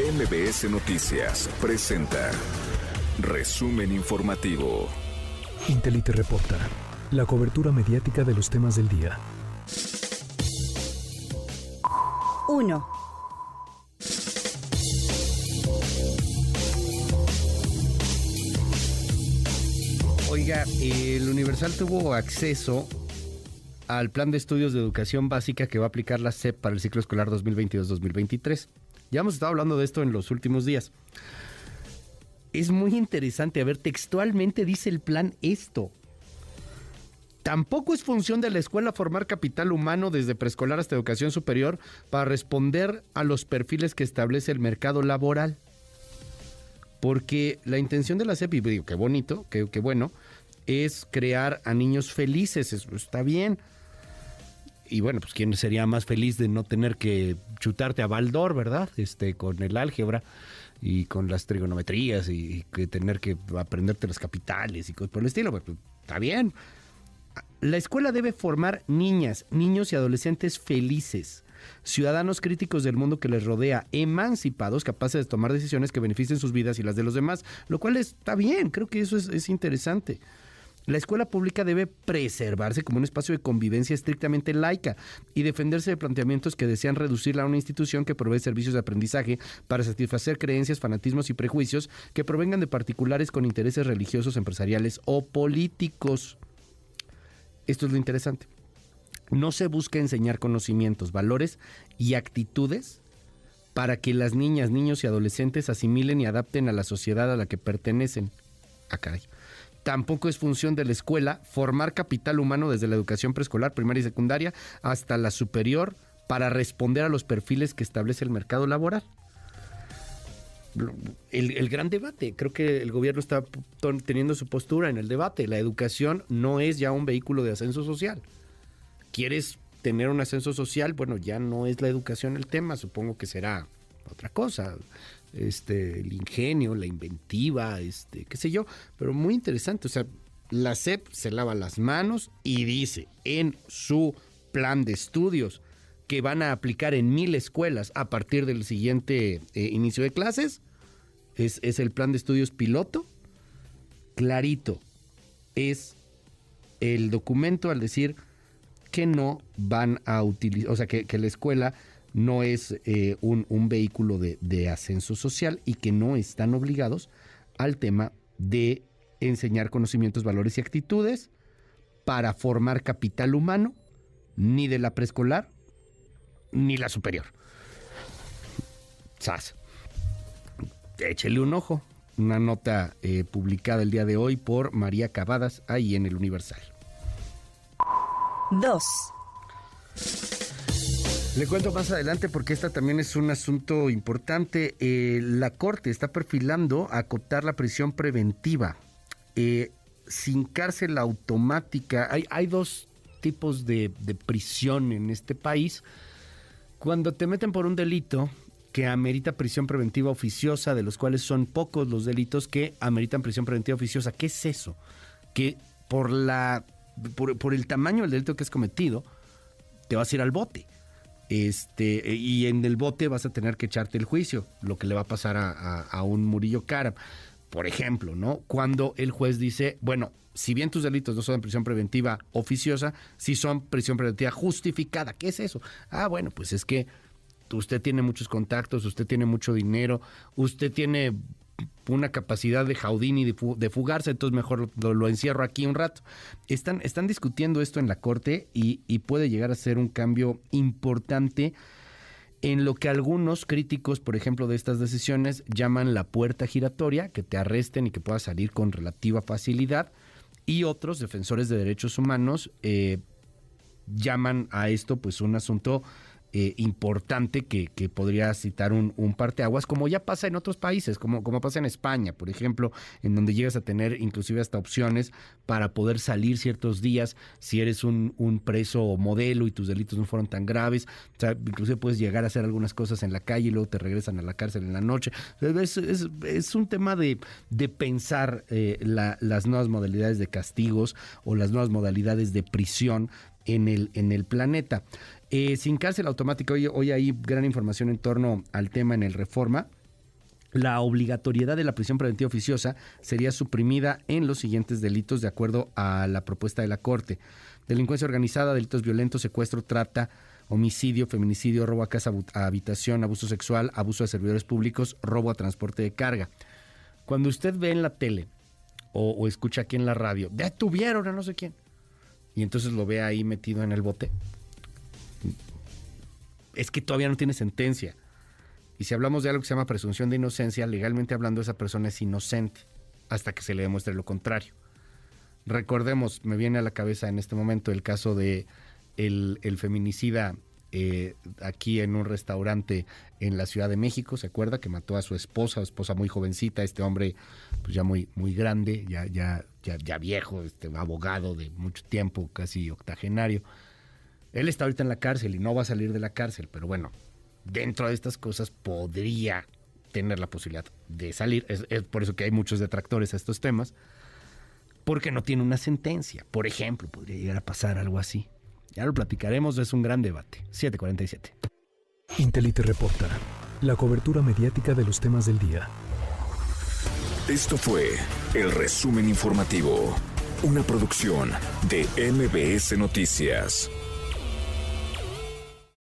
MBS Noticias presenta Resumen Informativo. Intelite reporta la cobertura mediática de los temas del día. 1. Oiga, el Universal tuvo acceso al plan de estudios de educación básica que va a aplicar la SEP para el ciclo escolar 2022-2023. Ya hemos estado hablando de esto en los últimos días. Es muy interesante, a ver, textualmente dice el plan esto. Tampoco es función de la escuela formar capital humano desde preescolar hasta educación superior para responder a los perfiles que establece el mercado laboral. Porque la intención de la SEP, y digo, qué bonito, qué bueno, es crear a niños felices, eso está bien y bueno, pues quién sería más feliz de no tener que chutarte a Baldor, ¿verdad? Este, con el álgebra y con las trigonometrías y, que tener que aprenderte las capitales y cosas por el estilo. Pues, está bien. La escuela debe formar niñas, niños y adolescentes felices, ciudadanos críticos del mundo que les rodea, emancipados, capaces de tomar decisiones que beneficien sus vidas y las de los demás, lo cual está bien, creo que eso es, es interesante. La escuela pública debe preservarse como un espacio de convivencia estrictamente laica y defenderse de planteamientos que desean reducirla a una institución que provee servicios de aprendizaje para satisfacer creencias, fanatismos y prejuicios que provengan de particulares con intereses religiosos, empresariales o políticos. Esto es lo interesante. No se busca enseñar conocimientos, valores y actitudes para que las niñas, niños y adolescentes asimilen y adapten a la sociedad a la que pertenecen. Ah, caray. Tampoco es función de la escuela formar capital humano desde la educación preescolar, primaria y secundaria hasta la superior para responder a los perfiles que establece el mercado laboral. El, gran debate, creo que el gobierno está teniendo su postura en el debate. La educación no es ya un vehículo de ascenso social. ¿Quieres tener un ascenso social? Bueno, ya no es la educación el tema, supongo que será otra cosa este, el ingenio, la inventiva, este, qué sé yo, pero muy interesante. O sea, la SEP se lava las manos y dice en su plan de estudios que van a aplicar en mil escuelas a partir del siguiente eh, inicio de clases, es, es, el plan de estudios piloto, clarito, es el documento al decir que no van a utilizar, o sea, que, que la escuela no es eh, un, vehículo de, ascenso social y que no están obligados al tema de enseñar conocimientos, valores y actitudes para formar capital humano, ni de la preescolar, ni la superior. SAS. Échele un ojo. Una nota eh, publicada el día de hoy por María Cavadas ahí en el Universal. 2. Le cuento más adelante porque esta también es un asunto importante. Eh, la Corte está perfilando acotar la prisión preventiva. Eh, sin cárcel automática. Hay, dos tipos de, prisión en este país. Cuando te meten por un delito que amerita prisión preventiva oficiosa, de los cuales son pocos los delitos que ameritan prisión preventiva oficiosa. ¿Qué es eso? Que por la por el tamaño del delito que es cometido, te vas a ir al bote este, y en el bote vas a tener que echarte el juicio, lo que le va a pasar a, un Murillo Cara. Por ejemplo, ¿no? Cuando el juez dice, bueno, si bien tus delitos no son en prisión preventiva oficiosa, si son prisión preventiva justificada. ¿Qué es eso? Ah, bueno, pues es que usted tiene muchos contactos, usted tiene mucho dinero, usted tiene una capacidad de Jaudini de, de fugarse, entonces mejor lo, encierro aquí un rato. Están, están discutiendo esto en la Corte y, y puede llegar a ser un cambio importante en lo que algunos críticos, por ejemplo, de estas decisiones llaman la puerta giratoria, que te arresten y que puedas salir con relativa facilidad, y otros defensores de derechos humanos eh, llaman a esto pues un asunto eh, importante que, que, podría citar un, un parteaguas, como ya pasa en otros países, como, como pasa en España, por ejemplo, en donde llegas a tener inclusive hasta opciones para poder salir ciertos días si eres un, un preso modelo y tus delitos no fueron tan graves. O inclusive puedes llegar a hacer algunas cosas en la calle y luego te regresan a la cárcel en la noche. Es, es, un tema de, de pensar eh, la, las nuevas modalidades de castigos o las nuevas modalidades de prisión en el, en el planeta. Eh, sin cárcel automática, hoy, hoy hay gran información en torno al tema en el Reforma. la obligatoriedad de la prisión preventiva oficiosa sería suprimida en los siguientes delitos de acuerdo a la propuesta de la Corte. Delincuencia organizada, delitos violentos, secuestro, trata, homicidio, feminicidio, robo a casa, habitación, abuso sexual, abuso de servidores públicos, robo a transporte de carga. Cuando usted ve en la tele o, escucha aquí en la radio, detuvieron a no sé quién, y entonces lo ve ahí metido en el bote, es que todavía no tiene sentencia. Y si hablamos de algo que se llama presunción de inocencia, legalmente hablando, esa persona es inocente hasta que se le demuestre lo contrario. Recordemos, me viene a la cabeza en este momento el caso de el, feminicida eh, aquí en un restaurante en la Ciudad de México, ¿se acuerda? Que mató a su esposa, esposa muy jovencita, este hombre pues ya muy, muy grande, ya, ya, ya, viejo, este abogado de mucho tiempo, casi octogenario. Él está ahorita en la cárcel y no va a salir de la cárcel, pero bueno, dentro de estas cosas podría tener la posibilidad de salir. Es por eso que hay muchos detractores a estos temas, porque no tiene una sentencia. Por ejemplo, podría llegar a pasar algo así. Ya lo platicaremos, es un gran debate. 747. Intelite reporta. La cobertura mediática de los temas del día. Esto fue el resumen informativo. Una producción de MBS Noticias.